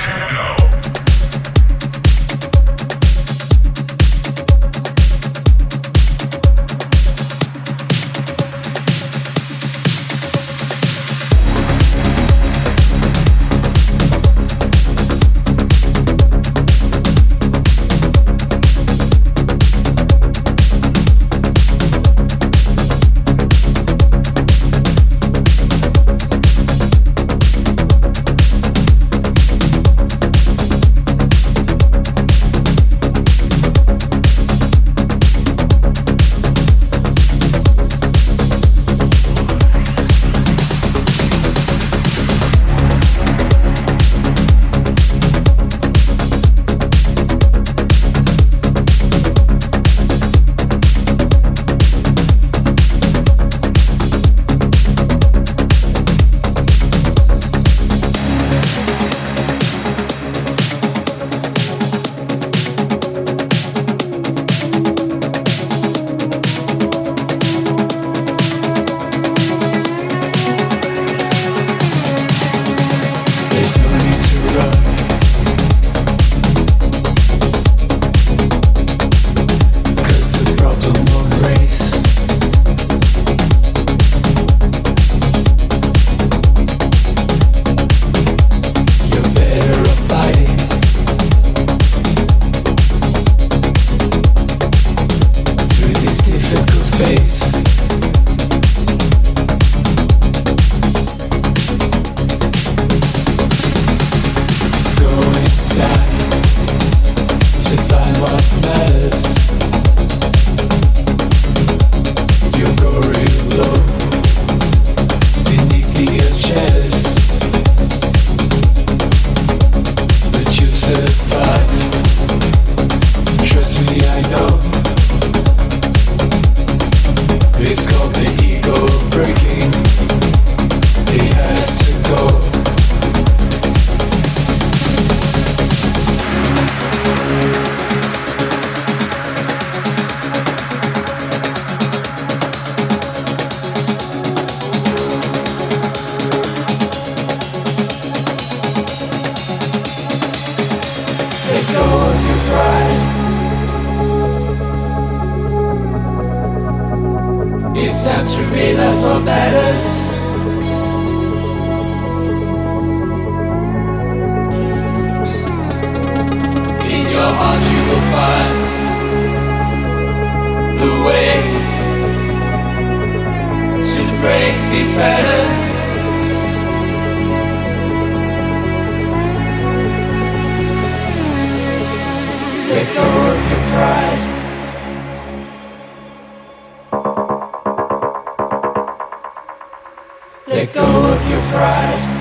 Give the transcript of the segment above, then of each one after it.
techno. Let go of your pride.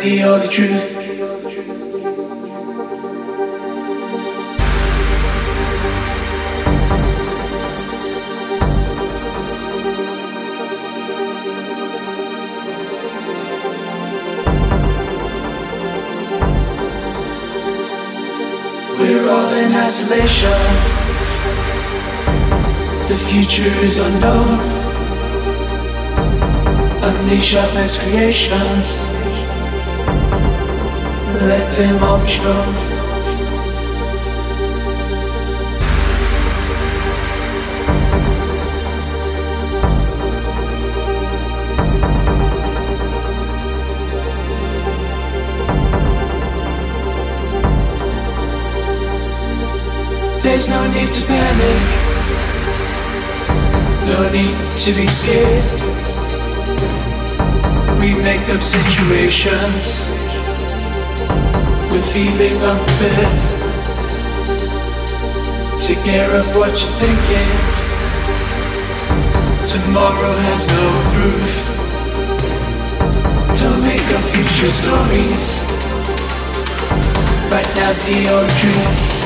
The truth. We're all in isolation. The future is unknown. Unleash our best creations let them all be strong. There's no need to panic, no need to be scared. We make up situations we're feeling unfit. Take care of what you're thinking. Tomorrow has no proof. Don't make up future stories. Right now's the only truth.